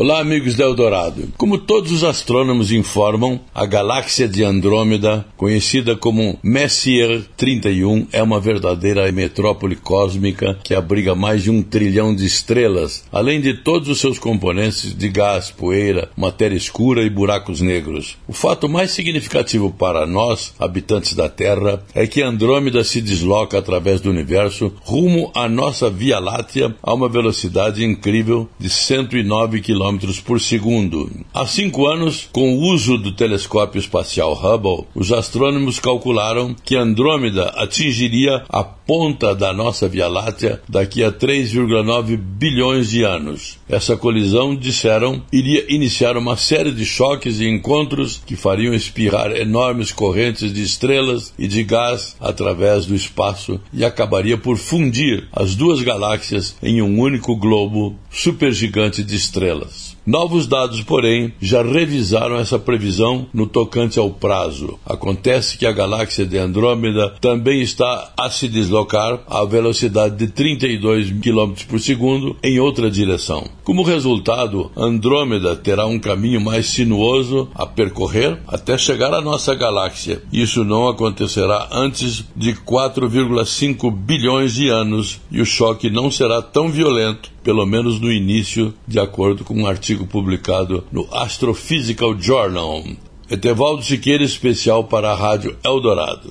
Olá, amigos da Eldorado. Como todos os astrônomos informam, a galáxia de Andrômeda, conhecida como Messier 31, é uma verdadeira metrópole cósmica que abriga mais de um trilhão de estrelas, além de todos os seus componentes de gás, poeira, matéria escura e buracos negros. O fato mais significativo para nós, habitantes da Terra, é que Andrômeda se desloca através do universo rumo à nossa Via Láctea a uma velocidade incrível de 109 km por segundo. Há cinco anos, com o uso do telescópio espacial Hubble, os astrônomos calcularam que Andrômeda atingiria a ponta da nossa Via Láctea daqui a 3,9 bilhões de anos. Essa colisão, disseram, iria iniciar uma série de choques e encontros que fariam espirrar enormes correntes de estrelas e de gás através do espaço e acabaria por fundir as duas galáxias em um único globo supergigante de estrelas. Novos dados, porém, já revisaram essa previsão no tocante ao prazo. Acontece que a galáxia de Andrômeda também está a se deslocar à velocidade de 32 km por segundo em outra direção. Como resultado, Andrômeda terá um caminho mais sinuoso a percorrer até chegar à nossa galáxia. Isso não acontecerá antes de 4,5 bilhões de anos e o choque não será tão violento pelo menos no início, de acordo com um artigo publicado no Astrophysical Journal. Etevaldo Siqueira, especial para a Rádio Eldorado.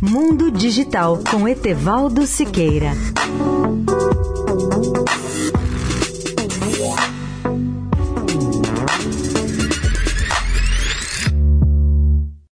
Mundo Digital com Etevaldo Siqueira.